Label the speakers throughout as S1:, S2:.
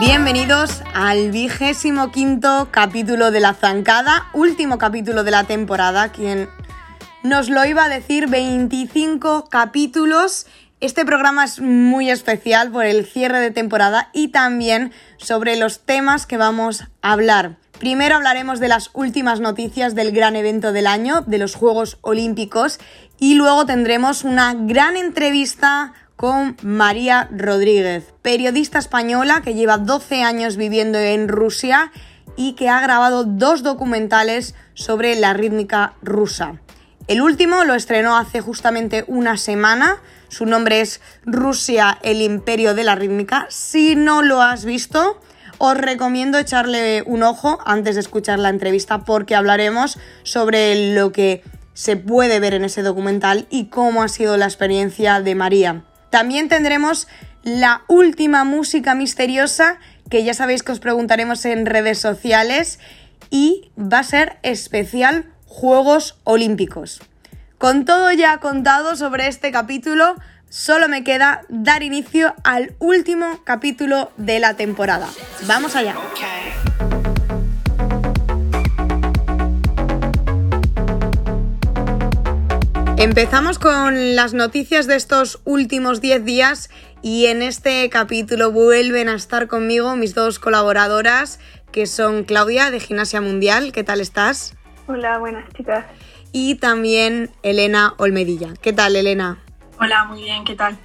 S1: Bienvenidos al vigésimo quinto capítulo de La Zancada, último capítulo de la temporada, quien nos lo iba a decir, 25 capítulos. Este programa es muy especial por el cierre de temporada y también sobre los temas que vamos a hablar. Primero hablaremos de las últimas noticias del gran evento del año, de los Juegos Olímpicos, y luego tendremos una gran entrevista con María Rodríguez, periodista española que lleva 12 años viviendo en Rusia y que ha grabado dos documentales sobre la rítmica rusa. El último lo estrenó hace justamente una semana, su nombre es Rusia, el imperio de la rítmica. Si no lo has visto, os recomiendo echarle un ojo antes de escuchar la entrevista porque hablaremos sobre lo que se puede ver en ese documental y cómo ha sido la experiencia de María. También tendremos la última música misteriosa que ya sabéis que os preguntaremos en redes sociales y va a ser especial Juegos Olímpicos. Con todo ya contado sobre este capítulo, solo me queda dar inicio al último capítulo de la temporada. Vamos allá. Empezamos con las noticias de estos últimos 10 días y en este capítulo vuelven a estar conmigo mis dos colaboradoras que son Claudia de Gimnasia Mundial. ¿Qué tal estás?
S2: Hola, buenas chicas.
S1: Y también Elena Olmedilla. ¿Qué tal, Elena?
S3: Hola, muy bien, ¿qué tal?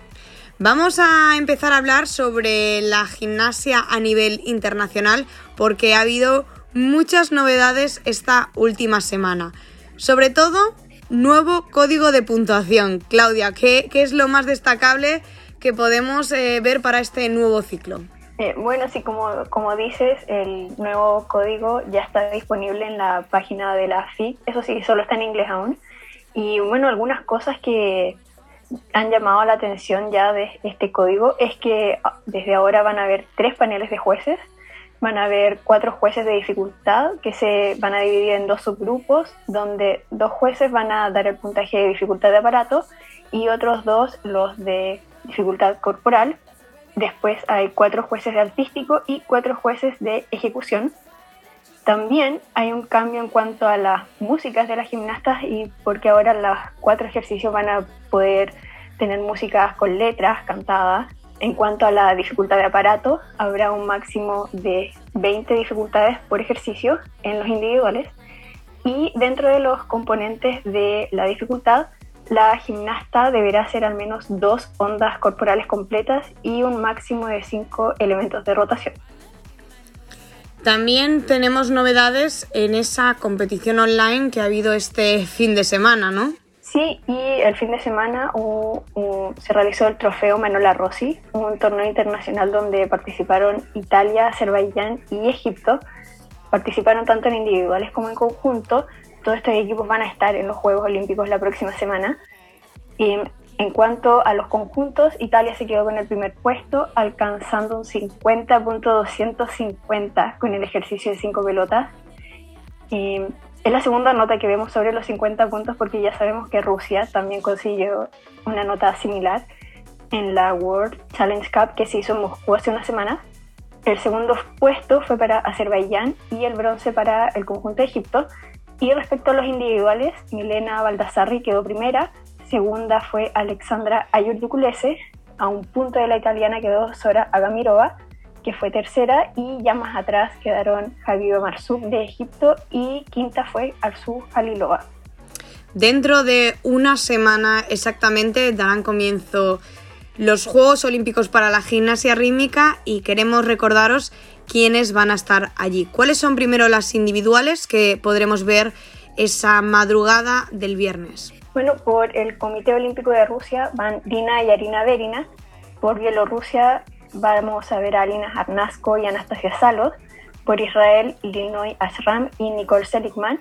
S1: Vamos a empezar a hablar sobre la gimnasia a nivel internacional porque ha habido muchas novedades esta última semana. Sobre todo nuevo código de puntuación. Claudia, ¿qué, es lo más destacable que podemos eh, ver para este nuevo ciclo?
S2: Eh, bueno, sí, como, como dices, el nuevo código ya está disponible en la página de la FIC. Eso sí, solo está en inglés aún. Y bueno, algunas cosas que han llamado la atención ya de este código es que ah, desde ahora van a haber tres paneles de jueces van a haber cuatro jueces de dificultad que se van a dividir en dos subgrupos, donde dos jueces van a dar el puntaje de dificultad de aparato y otros dos los de dificultad corporal. Después hay cuatro jueces de artístico y cuatro jueces de ejecución. También hay un cambio en cuanto a las músicas de las gimnastas y porque ahora los cuatro ejercicios van a poder tener músicas con letras cantadas en cuanto a la dificultad de aparato, habrá un máximo de 20 dificultades por ejercicio en los individuales y dentro de los componentes de la dificultad, la gimnasta deberá hacer al menos dos ondas corporales completas y un máximo de cinco elementos de rotación.
S1: También tenemos novedades en esa competición online que ha habido este fin de semana, ¿no?
S2: Sí, y el fin de semana se realizó el trofeo Manola Rossi, un torneo internacional donde participaron Italia, Azerbaiyán y Egipto. Participaron tanto en individuales como en conjunto. Todos estos equipos van a estar en los Juegos Olímpicos la próxima semana. Y en cuanto a los conjuntos, Italia se quedó con el primer puesto, alcanzando un 50.250 con el ejercicio de cinco pelotas. Es la segunda nota que vemos sobre los 50 puntos porque ya sabemos que Rusia también consiguió una nota similar en la World Challenge Cup que se hizo en Moscú hace una semana. El segundo puesto fue para Azerbaiyán y el bronce para el conjunto de Egipto. Y respecto a los individuales, Milena Baldassarri quedó primera, segunda fue Alexandra Ayurdukulese, a un punto de la italiana quedó Sora Agamirova, que fue tercera, y ya más atrás quedaron Javier Marzouk de Egipto y quinta fue Arzu Halilova.
S1: Dentro de una semana exactamente darán comienzo los Juegos Olímpicos para la gimnasia rítmica y queremos recordaros quiénes van a estar allí. ¿Cuáles son primero las individuales que podremos ver esa madrugada del viernes?
S2: Bueno, por el Comité Olímpico de Rusia van Dina y Arina Verina, por Bielorrusia vamos a ver a Alina Arnasco y Anastasia Salos, por Israel, Linoy Ashram y Nicole Seligman,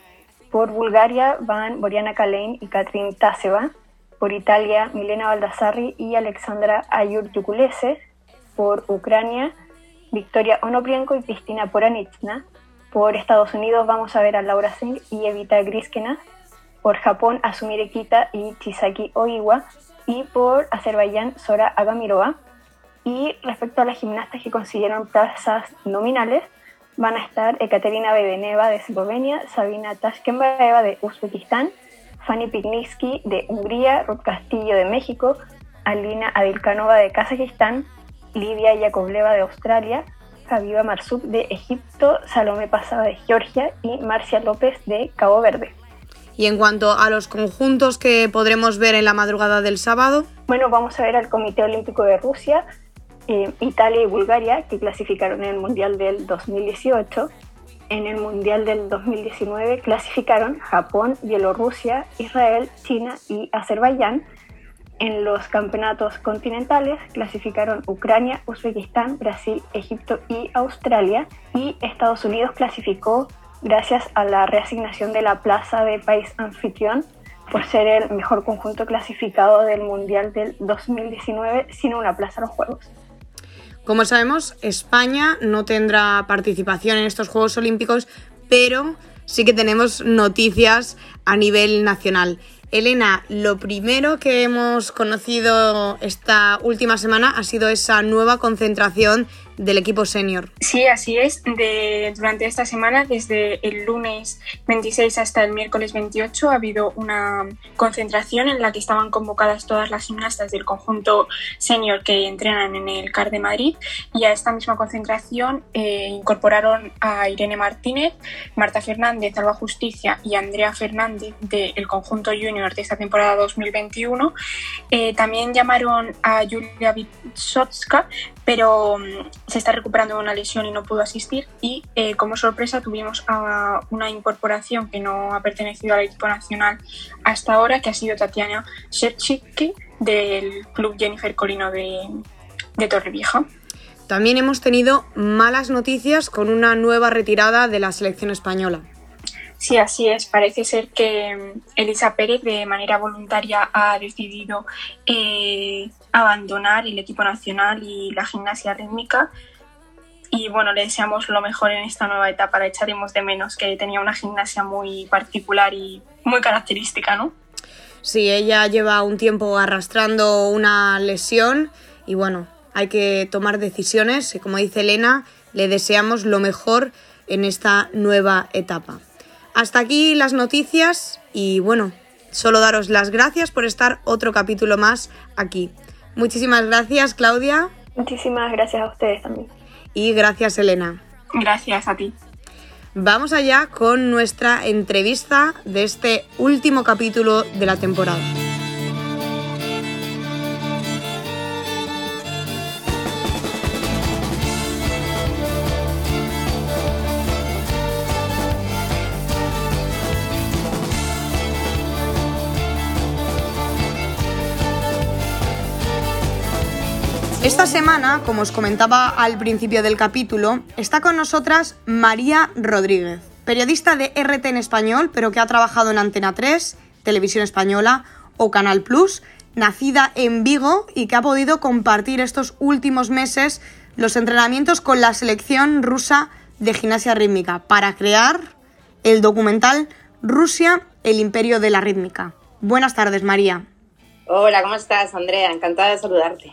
S2: por Bulgaria van Boriana Kalein y Katrin Taseva, por Italia Milena Baldassarri y Alexandra Ayur Yukulese, por Ucrania Victoria Onoprienko y Cristina Poranitsna, por Estados Unidos vamos a ver a Laura Singh y Evita Griskena, por Japón Asumire Kita y Chisaki Oiwa, y por Azerbaiyán Sora Agamirova. Y respecto a las gimnastas que consiguieron plazas nominales, van a estar Ekaterina Bebeneva de Eslovenia, Sabina Tashkenbaeva de Uzbekistán, Fanny Pigniski de Hungría, Ruth Castillo de México, Alina Adilkanova de Kazajistán, Lidia Yakovleva de Australia, Javiva Marsuk de Egipto, Salome Pasada de Georgia y Marcia López de Cabo Verde.
S1: Y en cuanto a los conjuntos que podremos ver en la madrugada del sábado.
S2: Bueno, vamos a ver al Comité Olímpico de Rusia, eh, Italia y Bulgaria, que clasificaron en el Mundial del 2018. En el Mundial del 2019 clasificaron Japón, Bielorrusia, Israel, China y Azerbaiyán. En los campeonatos continentales clasificaron Ucrania, Uzbekistán, Brasil, Egipto y Australia. Y Estados Unidos clasificó gracias a la reasignación de la plaza de país anfitrión por ser el mejor conjunto clasificado del Mundial del 2019 sin una plaza a los Juegos.
S1: Como sabemos, España no tendrá participación en estos Juegos Olímpicos, pero sí que tenemos noticias a nivel nacional. Elena, lo primero que hemos conocido esta última semana ha sido esa nueva concentración del equipo senior.
S3: Sí, así es. De, durante esta semana, desde el lunes 26 hasta el miércoles 28, ha habido una concentración en la que estaban convocadas todas las gimnastas del conjunto senior que entrenan en el CAR de Madrid. Y a esta misma concentración eh, incorporaron a Irene Martínez, Marta Fernández, Alba Justicia y Andrea Fernández del conjunto junior de esta temporada 2021. Eh, también llamaron a Julia Witsotska, pero mm, se está recuperando de una lesión y no pudo asistir y eh, como sorpresa tuvimos a una incorporación que no ha pertenecido al equipo nacional hasta ahora, que ha sido Tatiana Shevchik del club Jennifer Colino de, de Torrevieja.
S1: También hemos tenido malas noticias con una nueva retirada de la selección española.
S3: Sí, así es. Parece ser que mm, Elisa Pérez de manera voluntaria ha decidido eh, abandonar el equipo nacional y la gimnasia rítmica. Y bueno, le deseamos lo mejor en esta nueva etapa. La echaremos de menos, que tenía una gimnasia muy particular y muy característica, ¿no?
S1: Sí, ella lleva un tiempo arrastrando una lesión y bueno, hay que tomar decisiones como dice Elena, le deseamos lo mejor en esta nueva etapa. Hasta aquí las noticias y bueno, solo daros las gracias por estar otro capítulo más aquí. Muchísimas gracias Claudia.
S2: Muchísimas gracias a ustedes también.
S1: Y gracias Elena.
S3: Gracias a ti.
S1: Vamos allá con nuestra entrevista de este último capítulo de la temporada. Esta semana, como os comentaba al principio del capítulo, está con nosotras María Rodríguez, periodista de RT en español, pero que ha trabajado en Antena 3, Televisión Española o Canal Plus, nacida en Vigo y que ha podido compartir estos últimos meses los entrenamientos con la selección rusa de gimnasia rítmica para crear el documental Rusia, el imperio de la rítmica. Buenas tardes, María.
S4: Hola, ¿cómo estás, Andrea? Encantada de saludarte.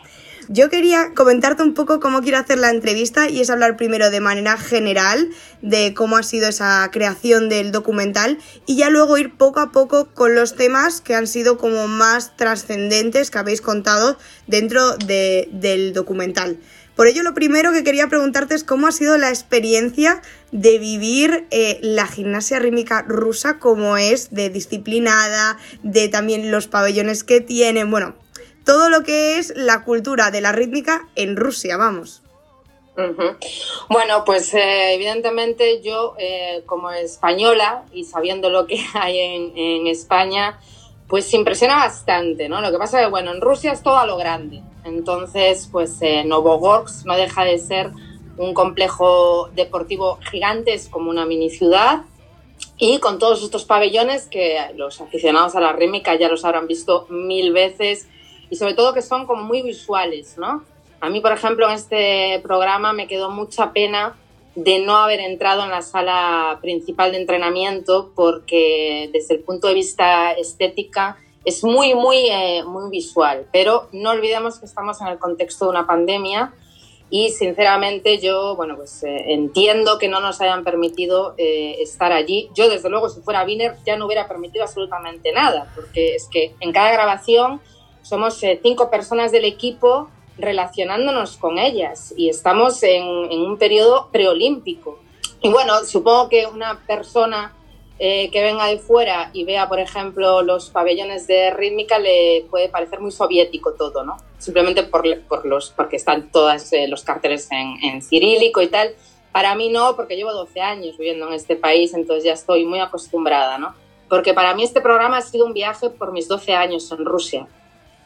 S1: Yo quería comentarte un poco cómo quiero hacer la entrevista y es hablar primero de manera general de cómo ha sido esa creación del documental y ya luego ir poco a poco con los temas que han sido como más trascendentes que habéis contado dentro del documental. Por ello, lo primero que quería preguntarte es cómo ha sido la experiencia de vivir eh, la gimnasia rítmica rusa, como es de disciplinada, de también los pabellones que tienen, bueno, todo lo que es la cultura de la rítmica en Rusia, vamos.
S4: Bueno, pues eh, evidentemente yo eh, como española y sabiendo lo que hay en, España, pues impresiona bastante, ¿no? Lo que pasa es que, bueno, en Rusia es todo a lo grande. Entonces, pues eh, Novogorsk no deja de ser un complejo deportivo gigante, es como una mini ciudad. Y con todos estos pabellones que los aficionados a la rítmica ya los habrán visto mil veces y sobre todo que son como muy visuales, ¿no? A mí, por ejemplo, en este programa me quedó mucha pena de no haber entrado en la sala principal de entrenamiento porque desde el punto de vista estética es muy, muy, eh, muy visual. Pero no olvidemos que estamos en el contexto de una pandemia y sinceramente yo, bueno, pues eh, entiendo que no nos hayan permitido eh, estar allí. Yo, desde luego, si fuera Wiener, ya no hubiera permitido absolutamente nada, porque es que en cada grabación somos cinco personas del equipo relacionándonos con ellas y estamos en, en un periodo preolímpico. Y bueno, supongo que una persona eh, que venga de fuera y vea, por ejemplo, los pabellones de rítmica, le puede parecer muy soviético todo, ¿no? Simplemente por, por los, porque están todos eh, los carteles en, en, cirílico y tal. Para mí no, porque llevo 12 años viviendo en este país, entonces ya estoy muy acostumbrada, ¿no? Porque para mí este programa ha sido un viaje por mis 12 años en Rusia,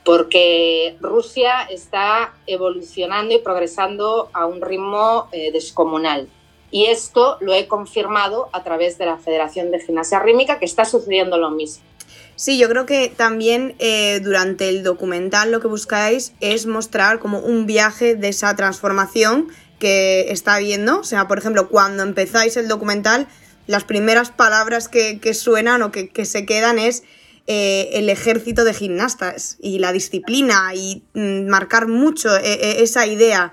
S4: porque Rusia está evolucionando y progresando a un ritmo eh, descomunal y esto lo he confirmado a través de la Federación de Gimnasia Rítmica, que está sucediendo lo mismo.
S1: Sí, yo creo que también eh, durante el documental lo que buscáis es mostrar como un viaje de esa transformación que está habiendo. O sea, por ejemplo, cuando empezáis el documental, las primeras palabras que, suenan o que, se quedan es eh, el ejército de gimnastas y la disciplina y mm, marcar mucho eh, esa idea.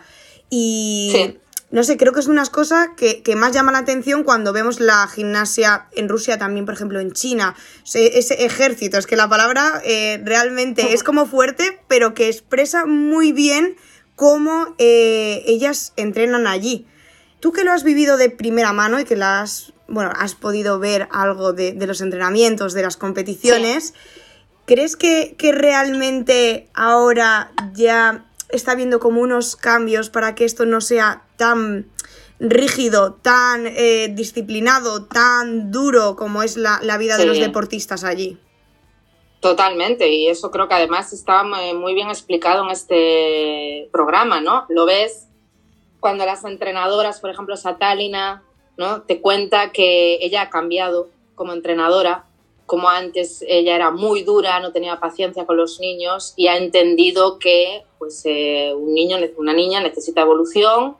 S1: Y no sé, creo que es una cosa que, más llama la atención cuando vemos la gimnasia en Rusia, también, por ejemplo, en China. Ese, ejército, es que la palabra eh, realmente es como fuerte, pero que expresa muy bien cómo eh, ellas entrenan allí. Tú que lo has vivido de primera mano y que las, bueno, has podido ver algo de, los entrenamientos, de las competiciones, ¿crees que, que realmente ahora ya está viendo como unos cambios para que esto no sea tan rígido, tan eh, disciplinado, tan duro como es la, vida de los deportistas allí.
S4: Totalmente, y eso creo que además está muy bien explicado en este programa, ¿no? Lo ves cuando las entrenadoras, por ejemplo, Satalina, Te cuenta que ella ha cambiado como entrenadora como antes ella era muy dura, no tenía paciencia con los niños y ha entendido que pues, eh, un niño, una niña necesita evolución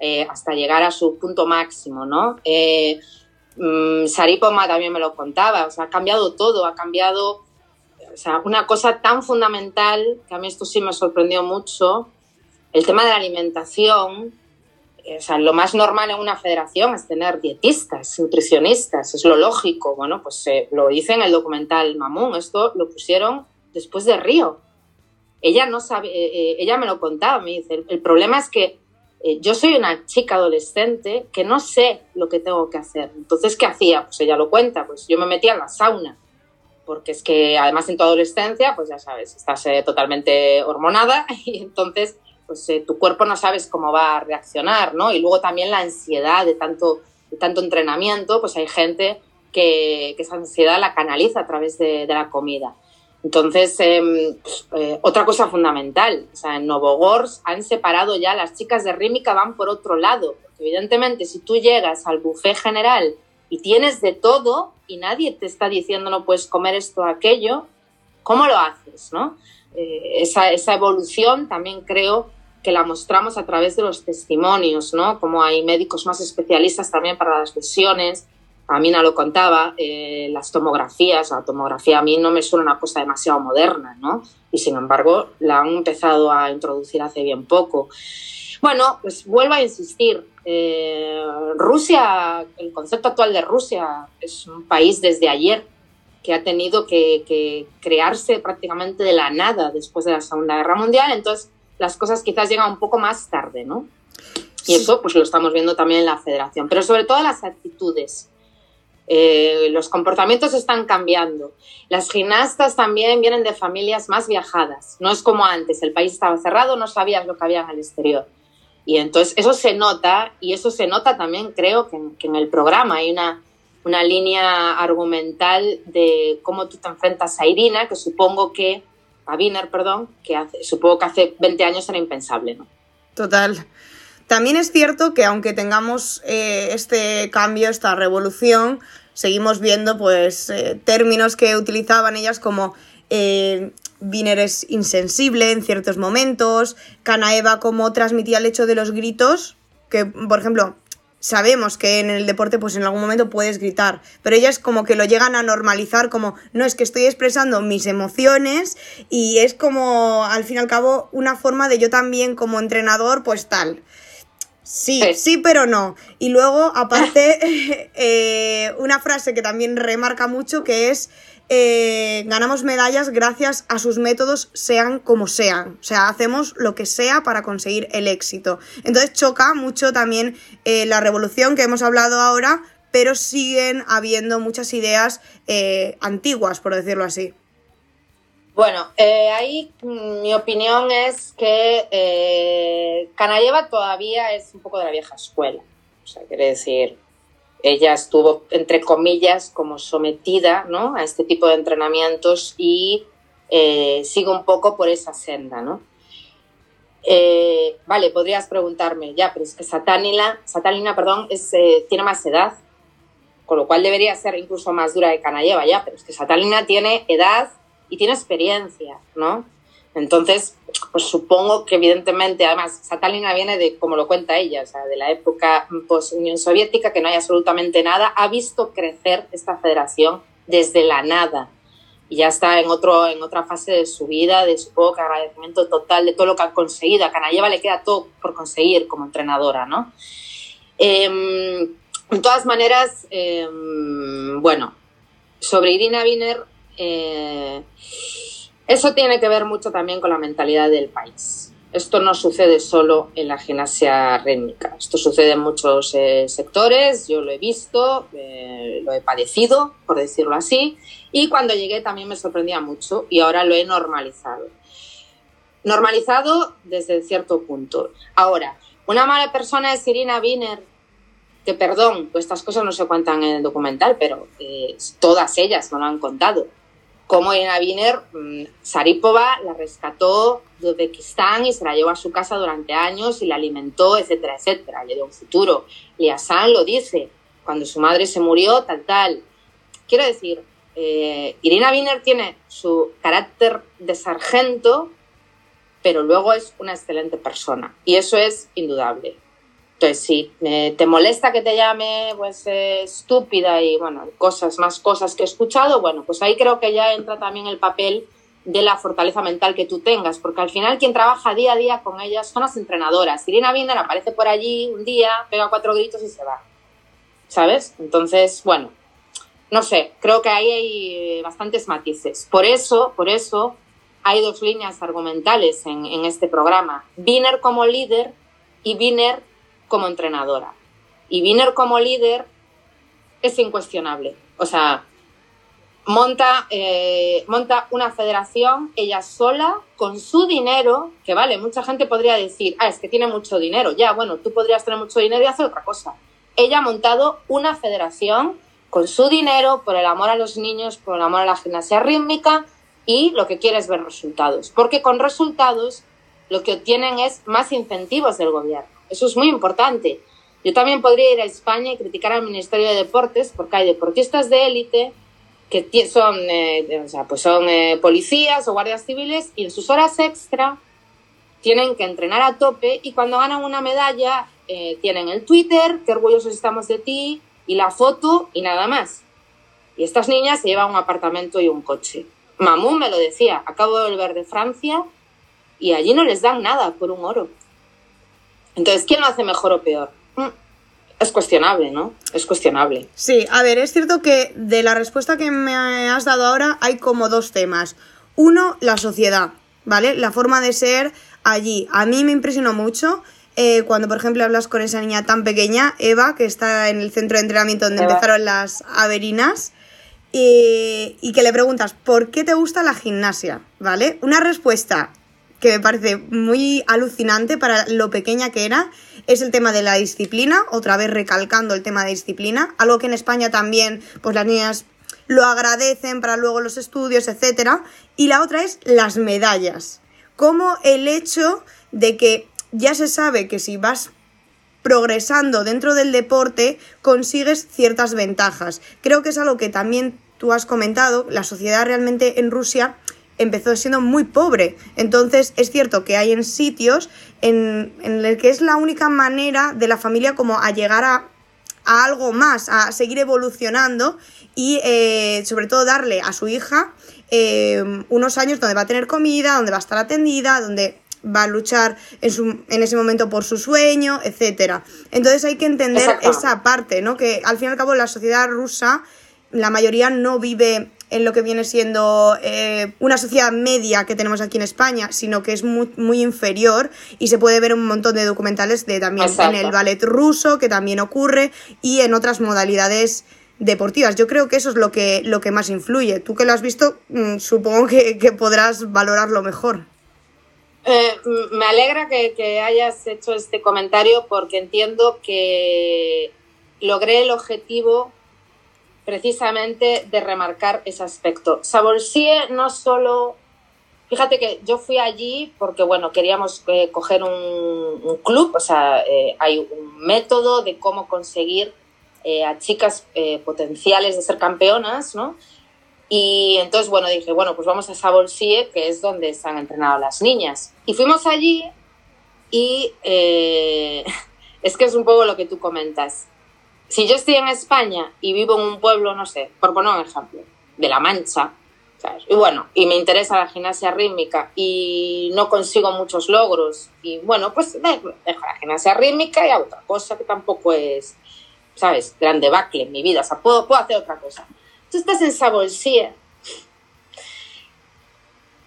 S4: eh, hasta llegar a su punto máximo. Eh, mm, Saripoma también me lo contaba, ha cambiado todo, ha cambiado, o sea, una cosa tan fundamental, que a mí esto sí me sorprendió mucho, el tema de la alimentación, o lo más normal en una federación es tener dietistas, nutricionistas, es lo lógico. Bueno, pues eh, lo dice en el documental Mamón, esto lo pusieron después de Río. Ella no sabe, eh, eh, ella me lo contaba, me dice, el, problema es que yo soy una chica adolescente que no sé lo que tengo que hacer. Entonces, ¿qué hacía? Pues ella lo cuenta, pues yo me metía en la sauna, porque es que además en tu adolescencia, pues ya sabes, estás totalmente hormonada y entonces pues eh, tu cuerpo no sabes cómo va a reaccionar, ¿no? Y luego también la ansiedad de tanto, tanto entrenamiento, pues hay gente que, esa ansiedad la canaliza a través de, la comida. Entonces, em, pues, eh, otra cosa fundamental, o sea, en Novogorsk han separado ya, las chicas de Rímica van por otro lado, porque evidentemente si tú llegas al buffet general y tienes de todo y nadie te está diciendo no puedes comer esto o aquello, ¿cómo lo haces? ¿no? Eh, esa, evolución también creo que la mostramos a través de los testimonios, ¿no? Como hay médicos más especialistas también para las lesiones. A mí no lo contaba, eh, las tomografías, la tomografía a mí no me suena una cosa demasiado moderna, ¿no? Y sin embargo la han empezado a introducir hace bien poco. Bueno, pues vuelvo a insistir, eh, Rusia, el concepto actual de Rusia es un país desde ayer que ha tenido que, que crearse prácticamente de la nada después de la Segunda Guerra Mundial, entonces las cosas quizás llegan un poco más tarde, ¿no? Y eso pues lo estamos viendo también en la federación, pero sobre todo las actitudes. Eh, los comportamientos están cambiando. Las gimnastas también vienen de familias más viajadas. No es como antes, el país estaba cerrado, no sabías lo que había en el exterior. Y entonces eso se nota, y eso se nota también, creo, que, que en el programa hay una, una línea argumental de cómo tú te enfrentas a Irina, que supongo que a Wiener, perdón, que hace, supongo que hace 20 años era impensable, ¿no?
S1: Total. También es cierto que aunque tengamos eh, este cambio, esta revolución, seguimos viendo pues eh, términos que utilizaban ellas como eh, es insensible en ciertos momentos, Canaeva como transmitía el hecho de los gritos, que por ejemplo sabemos que en el deporte pues en algún momento puedes gritar, pero ellas como que lo llegan a normalizar como no es que estoy expresando mis emociones y es como al fin y al cabo una forma de yo también como entrenador pues tal. Sí, sí, pero no. Y luego, aparte, eh, una frase que también remarca mucho que es eh, ganamos medallas gracias a sus métodos, sean como sean. O sea, hacemos lo que sea para conseguir el éxito. Entonces choca mucho también eh, la revolución que hemos hablado ahora, pero siguen habiendo muchas ideas antiguas, por decirlo así.
S4: Bueno, ahí mm, mi opinión es que Canalleva todavía es un poco de la vieja escuela. O sea, quiere decir, ella estuvo, entre comillas, como sometida ¿no? a este tipo de entrenamientos y eh, sigue un poco por esa senda. ¿no? Eh, vale, podrías preguntarme, ya, pero es que Satánila, Satánina, perdón, es, eh, tiene más edad, con lo cual debería ser incluso más dura de Canalleva, ya, pero es que Satánina tiene edad y tiene experiencia, ¿no? Entonces, pues supongo que evidentemente, además, Satalina viene de, como lo cuenta ella, o sea, de la época post-Unión Soviética, que no hay absolutamente nada, ha visto crecer esta federación desde la nada. Y ya está en, otro, en otra fase de su vida, de supongo que agradecimiento total de todo lo que ha conseguido. A Canalleva le queda todo por conseguir como entrenadora, ¿no? Em, de todas maneras, em, bueno, sobre Irina Wiener, eh, eso tiene que ver mucho también con la mentalidad del país. Esto no sucede solo en la gimnasia rítmica, esto sucede en muchos eh, sectores, yo lo he visto, eh, lo he padecido, por decirlo así, y cuando llegué también me sorprendía mucho y ahora lo he normalizado. Normalizado desde cierto punto. Ahora, una mala persona es Irina Wiener, que perdón, pues estas cosas no se cuentan en el documental, pero todas ellas me lo han contado como en Wiener, mm, Saripova la rescató de Uzbekistán y se la llevó a su casa durante años y la alimentó, etcétera, etcétera. Le dio un futuro. Liasan lo dice, cuando su madre se murió, tal, tal. Quiero decir, eh, Irina Wiener tiene su carácter de sargento, pero luego es una excelente persona. Y eso es indudable. Entonces, si te molesta que te llame pues eh, estúpida y bueno, cosas, más cosas que he escuchado, bueno, pues ahí creo que ya entra también el papel de la fortaleza mental que tú tengas, porque al final quien trabaja día a día con ellas son las entrenadoras. Irina Binder aparece por allí un día, pega cuatro gritos y se va. ¿Sabes? Entonces, bueno, no sé, creo que ahí hay eh, bastantes matices. Por eso, por eso hay dos líneas argumentales en, en este programa. Biner como líder y Biner como entrenadora. Y Wiener como líder es incuestionable. O sea, monta, eh, monta una federación ella sola con su dinero, que vale, mucha gente podría decir, ah, es que tiene mucho dinero. Ya, bueno, tú podrías tener mucho dinero y hacer otra cosa. Ella ha montado una federación con su dinero, por el amor a los niños, por el amor a la gimnasia rítmica y lo que quiere es ver resultados. Porque con resultados lo que obtienen es más incentivos del gobierno. Eso es muy importante. Yo también podría ir a España y criticar al Ministerio de Deportes porque hay deportistas de élite que son, eh, o sea, pues son eh, policías o guardias civiles y en sus horas extra tienen que entrenar a tope y cuando ganan una medalla eh, tienen el Twitter, qué orgullosos estamos de ti, y la foto y nada más. Y estas niñas se llevan un apartamento y un coche. Mamú me lo decía, acabo de volver de Francia y allí no les dan nada por un oro. Entonces, ¿quién lo hace mejor o peor? Mm, es cuestionable, ¿no? Es cuestionable.
S1: Sí, a ver, es cierto que de la respuesta que me has dado ahora hay como dos temas. Uno, la sociedad, ¿vale? La forma de ser allí. A mí me impresionó mucho eh, cuando, por ejemplo, hablas con esa niña tan pequeña, Eva, que está en el centro de entrenamiento donde empezaron las averinas, y, y que le preguntas, ¿por qué te gusta la gimnasia? ¿Vale? Una respuesta que me parece muy alucinante para lo pequeña que era, es el tema de la disciplina, otra vez recalcando el tema de disciplina, algo que en España también, pues las niñas lo agradecen para luego los estudios, etc. Y la otra es las medallas, como el hecho de que ya se sabe que si vas progresando dentro del deporte consigues ciertas ventajas. Creo que es algo que también tú has comentado, la sociedad realmente en Rusia empezó siendo muy pobre. Entonces es cierto que hay en sitios en, en el que es la única manera de la familia como a llegar a a algo más, a seguir evolucionando y eh, sobre todo darle a su hija eh, unos años donde va a tener comida, donde va a estar atendida, donde va a luchar en, su, en ese momento por su sueño, etcétera. Entonces hay que entender esa parte, ¿no? Que al fin y al cabo la sociedad rusa, la mayoría no vive en lo que viene siendo eh, una sociedad media que tenemos aquí en España, sino que es muy, muy inferior y se puede ver un montón de documentales de también en el ballet ruso, que también ocurre, y en otras modalidades deportivas. Yo creo que eso es lo que, lo que más influye. Tú que lo has visto, mm, supongo que, que podrás valorarlo mejor.
S4: Eh, me alegra que, hayas hecho este comentario porque entiendo que logré el objetivo precisamente de remarcar ese aspecto. Saborsie no solo... Fíjate que yo fui allí porque, bueno, queríamos eh, coger un, club, o sea, eh, hay un método de cómo conseguir a chicas potenciales de ser campeonas, ¿no? Y entonces, bueno, dije, bueno, pues vamos a Sabolsie, que es donde están entrenadas las niñas. Y fuimos allí y eh, es que es un poco lo que tú comentas. Si yo estoy en España y vivo en un pueblo, no sé, por poner un ejemplo, de La Mancha, y bueno, y me interesa la gimnasia rítmica y no consigo muchos logros, y bueno, pues dejo, la gimnasia rítmica y hago otra cosa que tampoco es, ¿sabes?, gran debacle en mi vida, o sea, puedo, puedo hacer otra cosa. Tú estás en Sabolsía,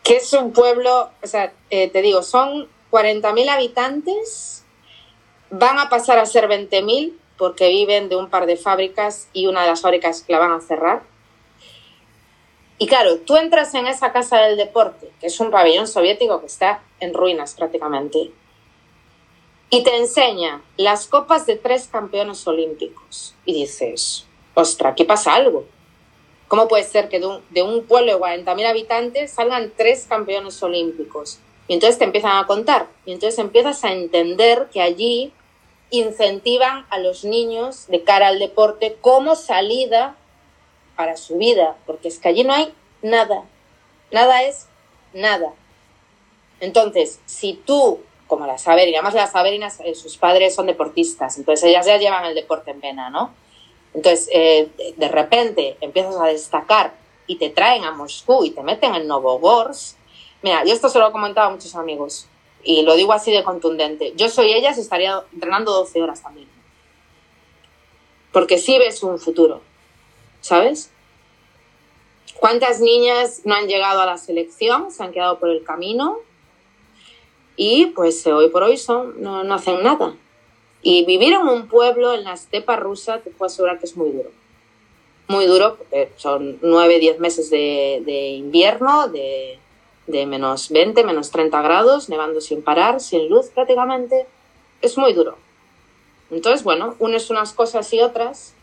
S4: que es un pueblo, o sea, eh, te digo, son 40.000 habitantes, van a pasar a ser 20.000 porque viven de un par de fábricas y una de las fábricas la van a cerrar. Y claro, tú entras en esa casa del deporte, que es un pabellón soviético que está en ruinas prácticamente, y te enseña las copas de tres campeones olímpicos. Y dices, ostra, aquí pasa algo. ¿Cómo puede ser que de un, pueblo de 40.000 habitantes salgan tres campeones olímpicos? Y entonces te empiezan a contar. Y entonces empiezas a entender que allí incentivan a los niños de cara al deporte como salida para su vida, porque es que allí no hay nada. Nada es nada. Entonces, si tú, como la Saberina, además las Saberinas, eh, sus padres son deportistas, entonces ellas ya llevan el deporte en vena, ¿no? Entonces, eh, de repente empiezas a destacar y te traen a Moscú y te meten en Novogorsk. Mira, yo esto se lo he comentado a muchos amigos y lo digo así de contundente. Yo soy ellas y estaría entrenando 12 horas también. Porque sí ves un futuro, ¿sabes? ¿Cuántas niñas no han llegado a la selección? Se han quedado por el camino y pues hoy por hoy son, no, no hacen nada. Y vivir en un pueblo, en la estepa rusa, te puedo asegurar que es muy duro. Muy duro, porque son nueve, diez meses de, invierno, de, de, menos 20, menos 30 grados, nevando sin parar, sin luz prácticamente. Es muy duro. Entonces, bueno, unes unas cosas y otras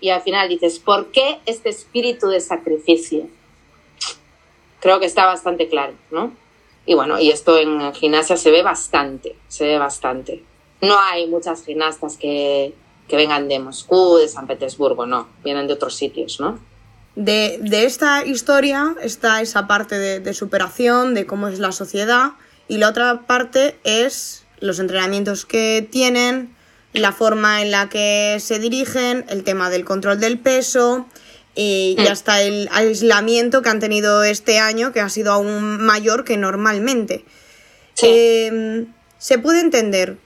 S4: y al final dices, ¿por qué este espíritu de sacrificio? Creo que está bastante claro, ¿no? Y bueno, y esto en gimnasia se ve bastante, se ve bastante no hay muchas gimnastas que, vengan de Moscú, de San Petersburgo, no, vienen de otros sitios, ¿no?
S1: De, esta historia está esa parte de, superación, de cómo es la sociedad, y la otra parte es los entrenamientos que tienen, la forma en la que se dirigen, el tema del control del peso y, mm. hasta el aislamiento que han tenido este año, que ha sido aún mayor que normalmente. Em, se puede entender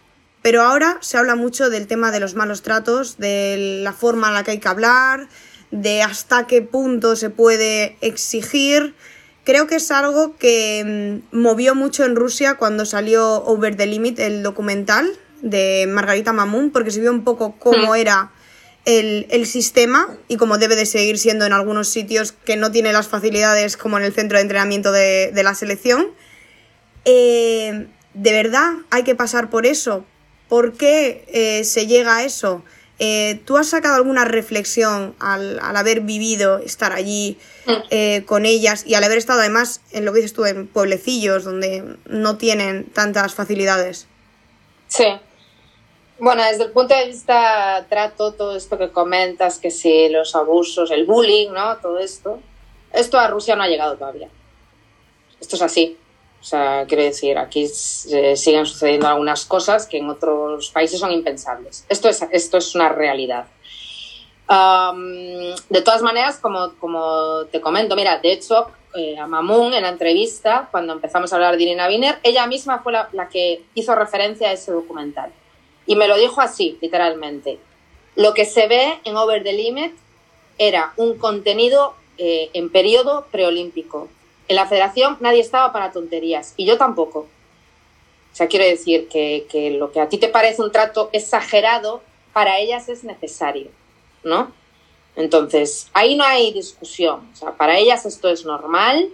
S1: pero ahora se habla mucho del tema de los malos tratos, de la forma en la que hay que hablar, de hasta qué punto se puede exigir. Creo que es algo que mm, movió mucho en Rusia cuando salió Over the Limit, el documental de Margarita Mamun, porque se vio un poco cómo hmm. era el, sistema y cómo debe de seguir siendo en algunos sitios que no tiene las facilidades como en el centro de entrenamiento de, la selección. Eh, de verdad hay que pasar por eso, ¿Por qué eh, se llega a eso? Eh, ¿Tú has sacado alguna reflexión al, haber vivido, estar allí mm. eh, con ellas y al haber estado además en lo que dices tú, en pueblecillos donde no tienen tantas facilidades?
S4: Sí. Bueno, desde el punto de vista trato, todo esto que comentas, que si los abusos, el bullying, ¿no? Todo esto, esto a Rusia no ha llegado todavía. Esto es así. O sea, quiero decir, aquí siguen sucediendo algunas cosas que en otros países son impensables. Esto es, esto es una realidad. de todas maneras, como, como te comento, mira, de hecho, eh, a Mamun en la entrevista, cuando empezamos a hablar de Irina Wiener, ella misma fue la, que hizo referencia a ese documental. Y me lo dijo así, literalmente. Lo que se ve en Over the Limit era un contenido eh, en periodo preolímpico. En la federación nadie estaba para tonterías y yo tampoco. O sea, quiero decir que, que lo que a ti te parece un trato exagerado, para ellas es necesario, ¿no? Entonces, ahí no hay discusión. O sea, para ellas esto es normal.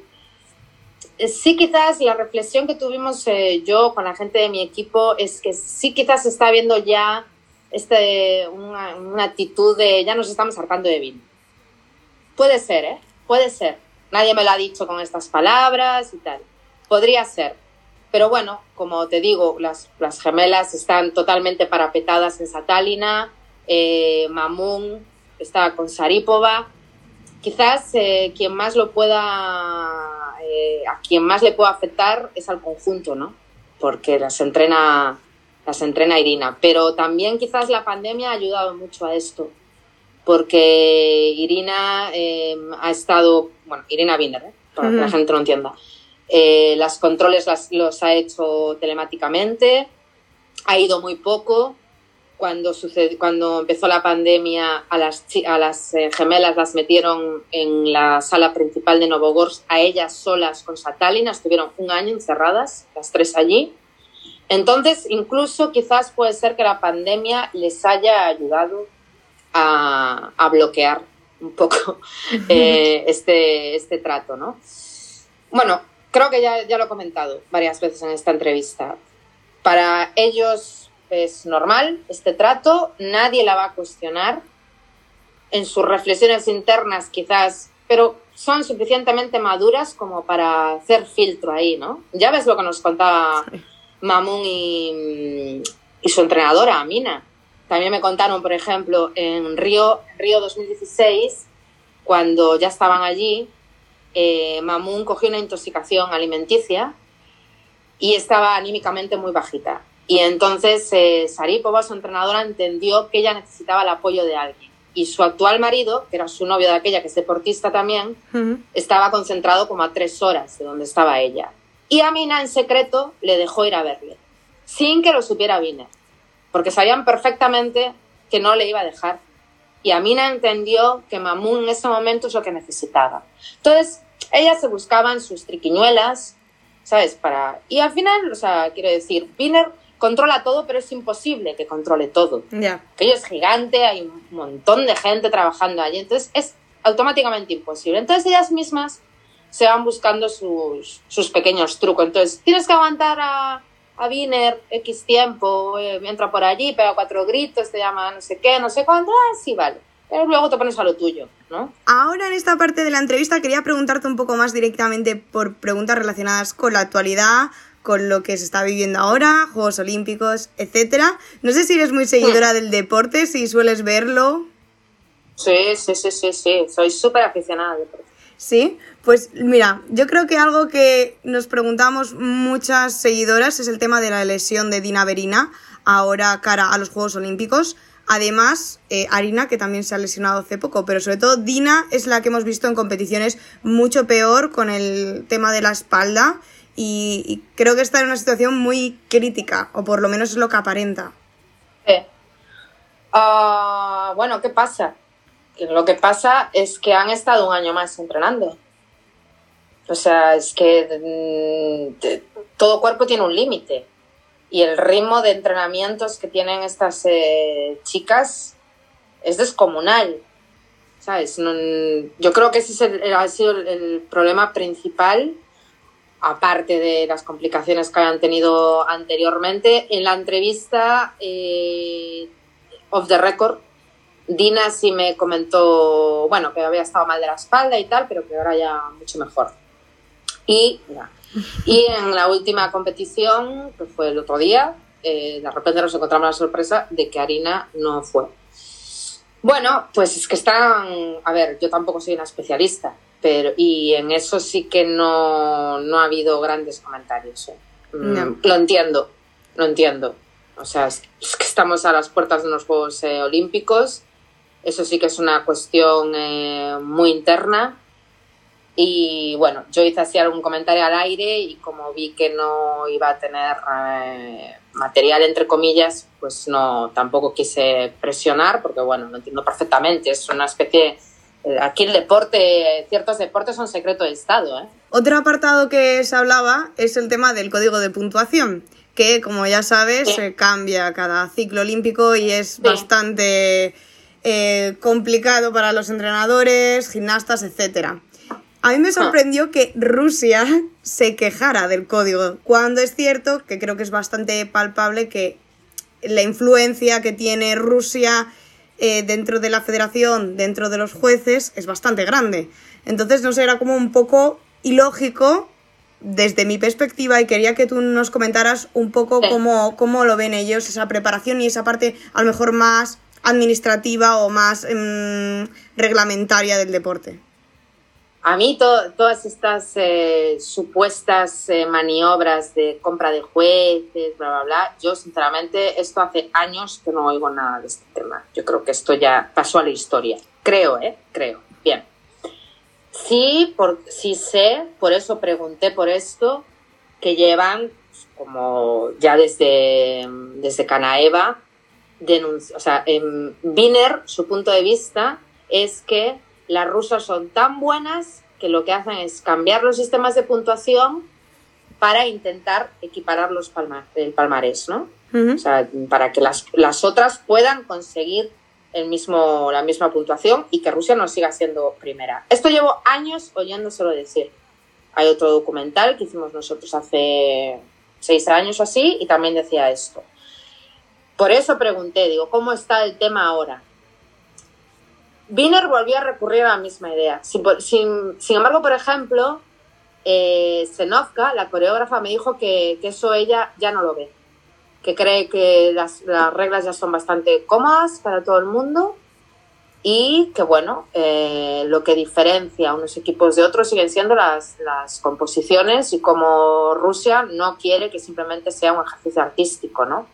S4: Sí, quizás la reflexión que tuvimos eh, yo con la gente de mi equipo es que sí, quizás está viendo ya este, una, una actitud de ya nos estamos hartando de vino. Puede ser, ¿eh? Puede ser. Nadie me lo ha dicho con estas palabras y tal. Podría ser. Pero bueno, como te digo, las, las gemelas están totalmente parapetadas en Satálina. Eh, Mamun está con Saripova. Quizás eh, quien más lo pueda, eh, a quien más le pueda afectar es al conjunto, ¿no? Porque las entrena, las entrena Irina. Pero también quizás la pandemia ha ayudado mucho a esto, porque Irina eh, ha estado, bueno, Irina Binder, para que la gente no entienda. las controles los ha hecho telemáticamente, ha ido muy poco, cuando, cuando empezó la pandemia, a las, a las eh, gemelas las metieron en la sala principal de Novogorsk, a ellas solas con Satalina, estuvieron un año encerradas, las tres allí. Entonces, incluso quizás puede ser que la pandemia les haya ayudado a, a bloquear un poco eh, este, este trato, ¿no? Bueno, creo que ya, ya lo he comentado varias veces en esta entrevista. Para ellos es normal este trato, nadie la va a cuestionar. En sus reflexiones internas quizás, pero son suficientemente maduras como para hacer filtro ahí, ¿no? Ya ves lo que nos contaba Mamun y, su entrenadora, Amina. También me contaron, por ejemplo, en Río, Río 2016, cuando ya estaban allí, eh, Mamun cogió una intoxicación alimenticia y estaba anímicamente muy bajita. Y entonces eh, Saripova, su entrenadora, entendió que ella necesitaba el apoyo de alguien. Y su actual marido, que era su novio de aquella, que es deportista también, estaba concentrado como a tres horas de donde estaba ella. Y Amina, en secreto, le dejó ir a verle, sin que lo supiera Wiener, porque sabían perfectamente que no le iba a dejar. Y Amina entendió que Mamun en ese momento es lo que necesitaba. Entonces, ellas se buscaban sus triquiñuelas, ¿sabes? Para... Y al final, o sea, quiero decir, Wiener controla todo, pero es imposible que controle todo.
S1: Ya.
S4: Aquello es gigante, hay un montón de gente trabajando allí, entonces es automáticamente imposible. Entonces ellas mismas se van buscando sus, sus pequeños trucos. Entonces tienes que aguantar a, a Wiener X tiempo, eh, entra por allí, pega cuatro gritos, te llama no sé qué, no sé cuándo, ah, sí, vale. Pero luego te pones a lo tuyo, ¿no?
S1: Ahora en esta parte de la entrevista quería preguntarte un poco más directamente por preguntas relacionadas con la actualidad, con lo que se está viviendo ahora, Juegos Olímpicos, etcétera. No sé si eres muy seguidora del deporte, si sueles verlo.
S4: Sí, sí, sí, sí, sí. Soy súper aficionada al deporte.
S1: Sí, pues mira, yo creo que algo que nos preguntamos muchas seguidoras es el tema de la lesión de Dina Verina, ahora cara a los Juegos Olímpicos. Además, eh, Arina, que también se ha lesionado hace poco, pero sobre todo Dina es la que hemos visto en competiciones mucho peor con el tema de la espalda y, creo que está en una situación muy crítica, o por lo menos es lo que aparenta.
S4: Ah, bueno, ¿qué pasa? lo que pasa es que han estado un año más entrenando. O sea, es que mm, todo cuerpo tiene un límite. Y el ritmo de entrenamientos que tienen estas eh, chicas es descomunal. ¿Sabes? yo creo que ese ha sido el problema principal aparte de las complicaciones que hayan tenido anteriormente. En la entrevista eh, off the record, Dina sí me comentó, bueno, que había estado mal de la espalda y tal, pero que ahora ya mucho mejor. Y, y en la última competición, que fue el otro día, eh, de repente nos encontramos la sorpresa de que Arina no fue. Bueno, pues es que están, a ver, yo tampoco soy una especialista, pero y en eso sí que no, no ha habido grandes comentarios. ¿eh? Mm, lo entiendo, lo entiendo. O sea, es, que estamos a las puertas de unos Juegos eh, Olímpicos Eso sí que es una cuestión eh, muy interna. Y bueno, yo hice así algún comentario al aire y como vi que no iba a tener eh, material, entre comillas, pues no, tampoco quise presionar porque bueno, lo entiendo perfectamente. Es una especie... Eh, aquí el deporte, ciertos deportes son secreto de Estado. ¿eh?
S1: Otro apartado que se hablaba es el tema del código de puntuación que como ya sabes se cambia cada ciclo olímpico y es bastante eh, complicado para los entrenadores, gimnastas, etc. A mí me sorprendió que Rusia se quejara del código, cuando es cierto que creo que es bastante palpable que la influencia que tiene Rusia eh, dentro de la federación, dentro de los jueces, es bastante grande. Entonces, no sé, era como un poco ilógico desde mi perspectiva y quería que tú nos comentaras un poco cómo, cómo, lo ven ellos, esa preparación y esa parte a lo mejor más administrativa o más em, reglamentaria del deporte.
S4: A mí todas estas eh, supuestas eh, maniobras de compra de jueces, bla, bla, bla, yo sinceramente esto hace años que no oigo nada de este tema. Yo creo que esto ya pasó a la historia. Creo, ¿eh? Creo. Bien. Sí, por, sí sé, por eso pregunté por esto, que llevan, como ya desde, desde Canaeva, o sea, en Wiener, su punto de vista es que las rusas son tan buenas que lo que hacen es cambiar los sistemas de puntuación para intentar equiparar los el palmarés, ¿no? O sea, para que las, las otras puedan conseguir el mismo, la misma puntuación y que Rusia no siga siendo primera. Esto llevo años oyéndoselo decir. Hay otro documental que hicimos nosotros hace seis años o así y también decía esto. Por eso pregunté, digo, ¿cómo está el tema ahora? Wiener volvió a recurrir a la misma idea. Sin, embargo, por ejemplo, eh, la coreógrafa, me dijo que, que eso ella ya no lo ve que cree que las, reglas ya son bastante cómodas para todo el mundo y que, bueno, eh, lo que diferencia a unos equipos de otros siguen siendo las, las composiciones y como Rusia no quiere que simplemente sea un ejercicio artístico, ¿no?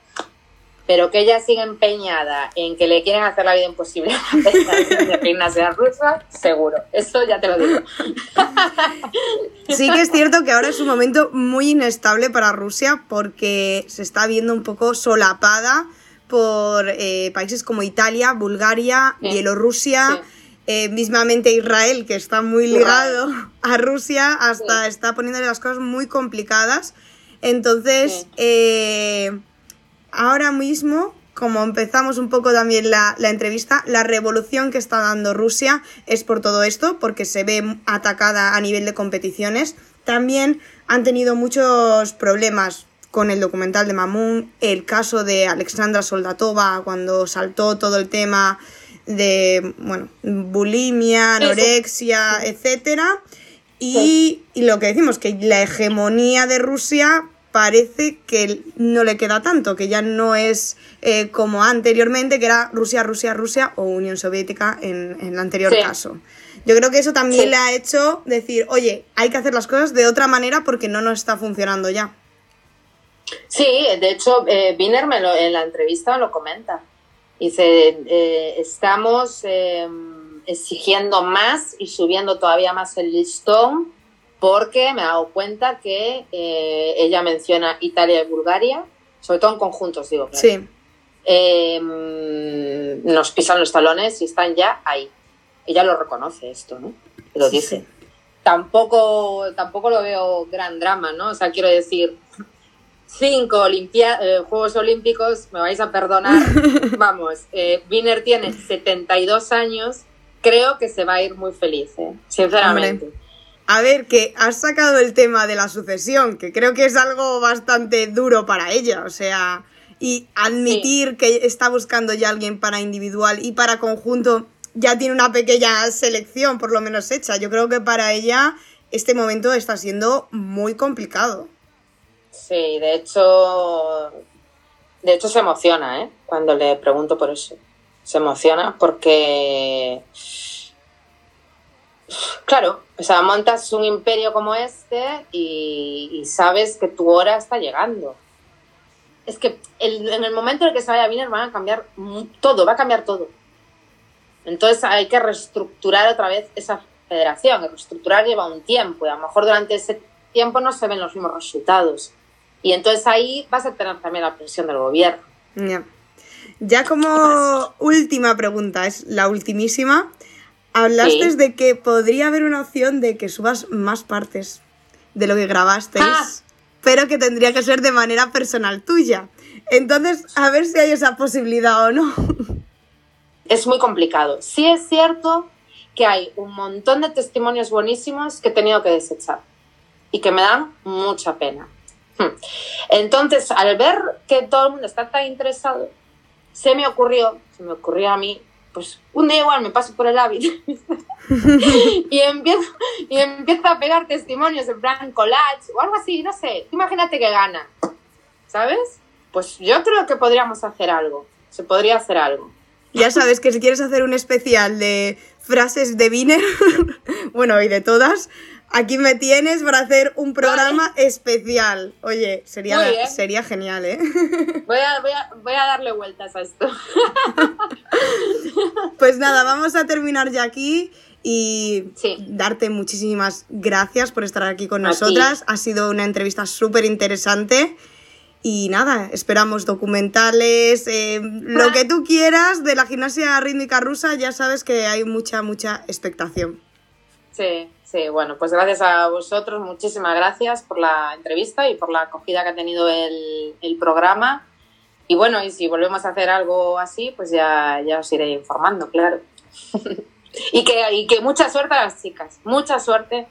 S4: Pero que ella sigue empeñada en que le quieren hacer la vida imposible a de gimnasia rusa, seguro. Eso ya te lo digo.
S1: Sí que es cierto que ahora es un momento muy inestable para Rusia porque se está viendo un poco solapada por eh, países como Italia, Bulgaria, Bielorrusia. Eh, mismamente Israel, que está muy ligado a Rusia, hasta está poniéndole las cosas muy complicadas. Entonces, eh, ahora mismo, como empezamos un poco también la, entrevista, la revolución que está dando Rusia es por todo esto, porque se ve atacada a nivel de competiciones. También han tenido muchos problemas con el documental de Mamun, el caso de Alexandra Soldatova, cuando saltó todo el tema de, bueno, bulimia, anorexia, etcétera. Y, y, lo que decimos, que la hegemonía de Rusia parece que no le queda tanto, que ya no es eh, como anteriormente, que era Rusia, Rusia, Rusia o Unión Soviética en, el anterior caso. Yo creo que eso también le ha hecho decir, oye, hay que hacer las cosas de otra manera porque no nos está funcionando ya.
S4: Sí, de hecho, eh, Wiener me en la entrevista lo comenta. Dice, eh, estamos em, exigiendo más y subiendo todavía más el listón porque me he dado cuenta que eh, ella menciona Italia y Bulgaria, sobre todo en conjuntos, digo. Sí. Em, nos pisan los talones y están ya ahí. Ella lo reconoce esto, ¿no? Lo dice. Tampoco, tampoco lo veo gran drama, ¿no? O sea, quiero decir, cinco eh, Juegos Olímpicos, me vais a perdonar. Vamos, eh, Wiener tiene 72 años, creo que se va a ir muy feliz, ¿eh? sinceramente.
S1: A ver, que has sacado el tema de la sucesión, que creo que es algo bastante duro para ella, o sea, y admitir que está buscando ya alguien para individual y para conjunto ya tiene una pequeña selección, por lo menos hecha. Yo creo que para ella este momento está siendo muy complicado.
S4: Sí, de hecho, de hecho se emociona, ¿eh? Cuando le pregunto por eso. Se emociona porque Claro, o sea, montas un imperio como este y, sabes que tu hora está llegando. Es que en el momento en el que se vaya Wiener van a cambiar todo, va a cambiar todo. Entonces hay que reestructurar otra vez esa federación. reestructurar lleva un tiempo y a lo mejor durante ese tiempo no se ven los mismos resultados. Y entonces ahí vas a tener también la presión del gobierno.
S1: Ya como última pregunta, es la ultimísima. Hablaste de que podría haber una opción de que subas más partes de lo que grabasteis, ah. pero que tendría que ser de manera personal tuya. Entonces, a ver si hay esa posibilidad o no.
S4: Es muy complicado. Sí es cierto que hay un montón de testimonios buenísimos que he tenido que desechar y que me dan mucha pena. Hmm. Entonces, al ver que todo el mundo está tan interesado, se me ocurrió, se me ocurrió a mí, pues un día igual me paso por el hábito y, empiezo, y empiezo a pegar testimonios en plan collage o algo así, no sé, imagínate que gana, ¿sabes? Pues yo creo que podríamos hacer algo, se podría hacer algo.
S1: Ya sabes que si quieres hacer un especial de frases de Viner, bueno, y de todas, Aquí me tienes para hacer un programa especial. Oye, sería, sería genial, ¿eh?
S4: Voy a, voy, a, darle vueltas a esto.
S1: Pues nada, vamos a terminar ya aquí y darte muchísimas gracias por estar aquí con nosotras. Ha sido una entrevista súper interesante. Y nada, esperamos documentales, eh, lo que tú quieras de la gimnasia rítmica rusa, ya sabes que hay mucha, mucha expectación.
S4: Sí, Sí, bueno, pues gracias a vosotros, muchísimas gracias por la entrevista y por la acogida que ha tenido el, programa. Y bueno, y si volvemos a hacer algo así, pues ya, ya os iré informando, claro. y, que, que mucha suerte a las chicas, mucha suerte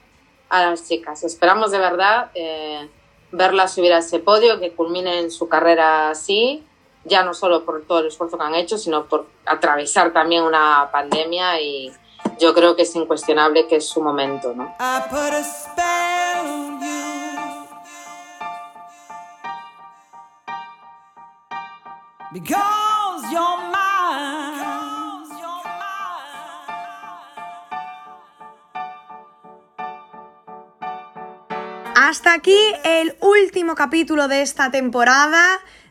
S4: a las chicas. Esperamos de verdad eh, verlas subir a ese podio, que culminen su carrera así, ya no solo por todo el esfuerzo que han hecho, sino por atravesar también una pandemia y yo creo que es incuestionable que es su momento, ¿no?
S1: Hasta aquí el último capítulo de esta temporada.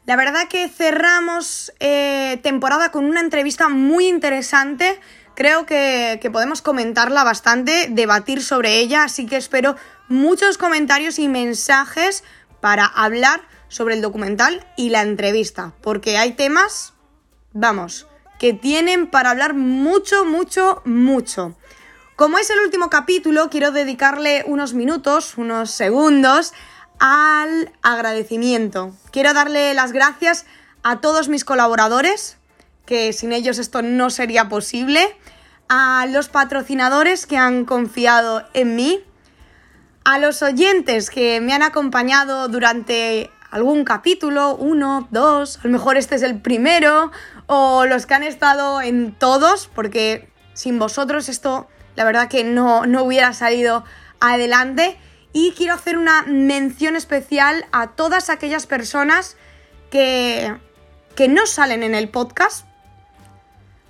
S1: La verdad que cerramos eh, temporada con una entrevista muy interesante creo que, podemos comentarla bastante, debatir sobre ella, así que espero muchos comentarios y mensajes para hablar sobre el documental y la entrevista, porque hay temas, vamos, que tienen para hablar mucho, mucho, mucho. Como es el último capítulo, quiero dedicarle unos minutos, unos segundos al agradecimiento. Quiero darle las gracias a todos mis colaboradores, que sin ellos esto no sería posible, a los patrocinadores que han confiado en mí, a los oyentes que me han acompañado durante algún capítulo, uno, dos, a lo mejor este es el primero, o los que han estado en todos, porque sin vosotros esto la verdad que no, no hubiera salido adelante. Y quiero hacer una mención especial a todas aquellas personas que, que no salen en el podcast,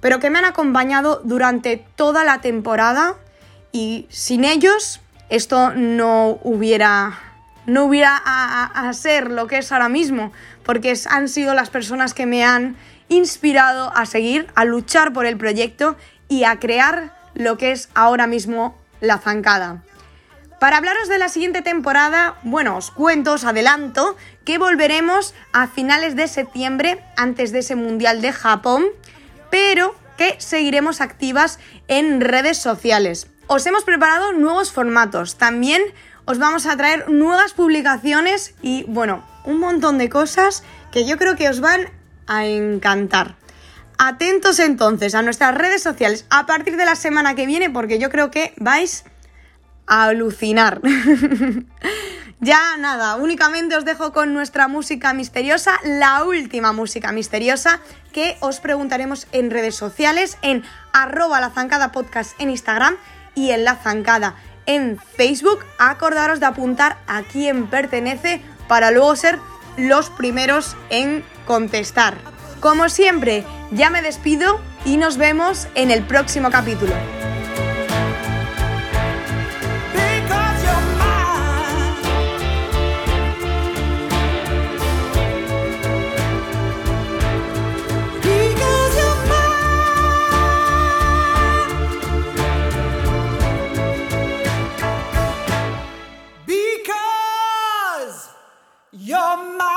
S1: pero que me han acompañado durante toda la temporada y sin ellos esto no hubiera no hubiera a, ser lo que es ahora mismo, porque han sido las personas que me han inspirado a seguir, a luchar por el proyecto y a crear lo que es ahora mismo la zancada. Para hablaros de la siguiente temporada, bueno, os cuento, os adelanto que volveremos a finales de septiembre, antes de ese Mundial de Japón, pero que seguiremos activas en redes sociales. Os hemos preparado nuevos formatos, también os vamos a traer nuevas publicaciones y bueno, un montón de cosas que yo creo que os van a encantar. Atentos entonces a nuestras redes sociales a partir de la semana que viene porque yo creo que vais a alucinar. Ya nada, únicamente os dejo con nuestra música misteriosa, la última música misteriosa que os preguntaremos en redes sociales, en arroba la zancada podcast en Instagram y en la zancada en Facebook. Acordaros de apuntar a quién pertenece para luego ser los primeros en contestar. Como siempre, ya me despido y nos vemos en el próximo capítulo.
S5: You're my